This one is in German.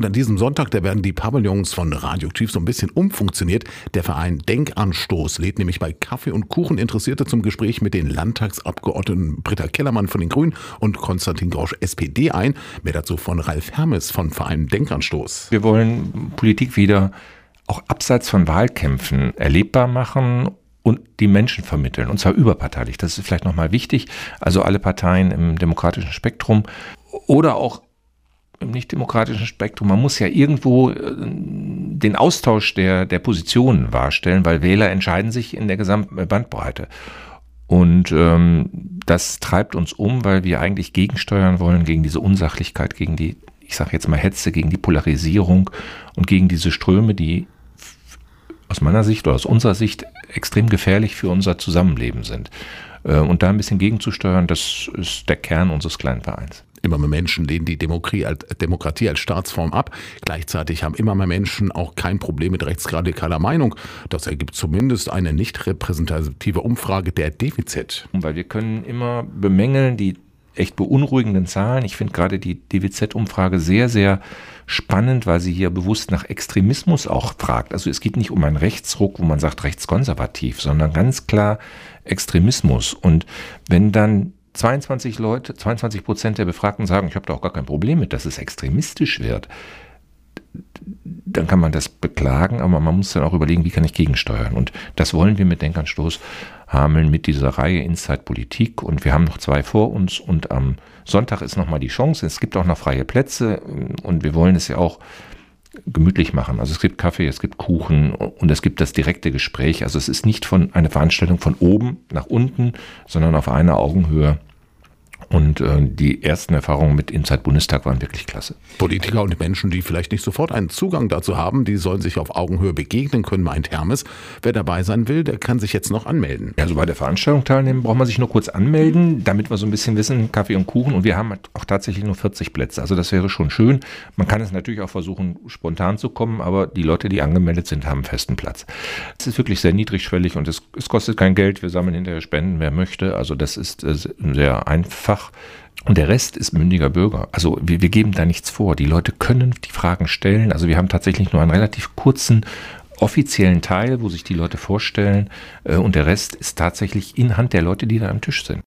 Und an diesem Sonntag, da werden die Pavillons von Radioaktiv so ein bisschen umfunktioniert. Der Verein Denkanstoß lädt nämlich bei Kaffee und Kuchen Interessierte zum Gespräch mit den Landtagsabgeordneten Britta Kellermann von den Grünen und Konstantin Grosch SPD ein. Mehr dazu von Ralf Hermes von Verein Denkanstoß. Wir wollen Politik wieder auch abseits von Wahlkämpfen erlebbar machen und die Menschen vermitteln, und zwar überparteilich. Das ist vielleicht nochmal wichtig. Also alle Parteien im demokratischen Spektrum oder auch im nicht-demokratischen Spektrum. Man muss ja irgendwo äh, den Austausch der, der Positionen wahrstellen, weil Wähler entscheiden sich in der gesamten Bandbreite. Und ähm, das treibt uns um, weil wir eigentlich gegensteuern wollen gegen diese Unsachlichkeit, gegen die, ich sage jetzt mal Hetze, gegen die Polarisierung und gegen diese Ströme, die aus meiner Sicht oder aus unserer Sicht extrem gefährlich für unser Zusammenleben sind. Äh, und da ein bisschen gegenzusteuern, das ist der Kern unseres kleinen Vereins. Immer mehr Menschen lehnen die Demokratie als, Staatsform ab. Gleichzeitig haben immer mehr Menschen auch kein Problem mit rechtsradikaler Meinung. Das ergibt zumindest eine nicht repräsentative Umfrage der DWZ. Weil wir können immer bemängeln die echt beunruhigenden Zahlen. Ich finde gerade die DWZ-Umfrage sehr, sehr spannend, weil sie hier bewusst nach Extremismus auch fragt. Also es geht nicht um einen Rechtsruck, wo man sagt rechtskonservativ, sondern ganz klar Extremismus. Und wenn dann 22 Leute, 22 Prozent der Befragten sagen, ich habe da auch gar kein Problem mit, dass es extremistisch wird, dann kann man das beklagen, aber man muss dann auch überlegen, wie kann ich gegensteuern. Und das wollen wir mit Denkanstoß Hameln mit dieser Reihe Inside Politik. Und wir haben noch zwei vor uns und am Sonntag ist nochmal die Chance. Es gibt auch noch freie Plätze und wir wollen es ja auch gemütlich machen. Also es gibt Kaffee, es gibt Kuchen und es gibt das direkte Gespräch. Also es ist nicht von eine Veranstaltung von oben nach unten, sondern auf einer Augenhöhe. Und äh, die ersten Erfahrungen mit Inside Bundestag waren wirklich klasse. Politiker und Menschen, die vielleicht nicht sofort einen Zugang dazu haben, die sollen sich auf Augenhöhe begegnen können, meint Hermes. Wer dabei sein will, der kann sich jetzt noch anmelden. Also bei der Veranstaltung teilnehmen braucht man sich nur kurz anmelden, damit wir so ein bisschen wissen, Kaffee und Kuchen. Und wir haben auch tatsächlich nur 40 Plätze. Also das wäre schon schön. Man kann es natürlich auch versuchen, spontan zu kommen, aber die Leute, die angemeldet sind, haben einen festen Platz. Es ist wirklich sehr niedrigschwellig und es, es kostet kein Geld. Wir sammeln hinterher Spenden, wer möchte. Also das ist äh, sehr einfach einfach. Und der Rest ist mündiger Bürger. Also wir, wir geben da nichts vor. Die Leute können die Fragen stellen. Also wir haben tatsächlich nur einen relativ kurzen offiziellen Teil, wo sich die Leute vorstellen. Äh, und der Rest ist tatsächlich in Hand der Leute, die da am Tisch sind.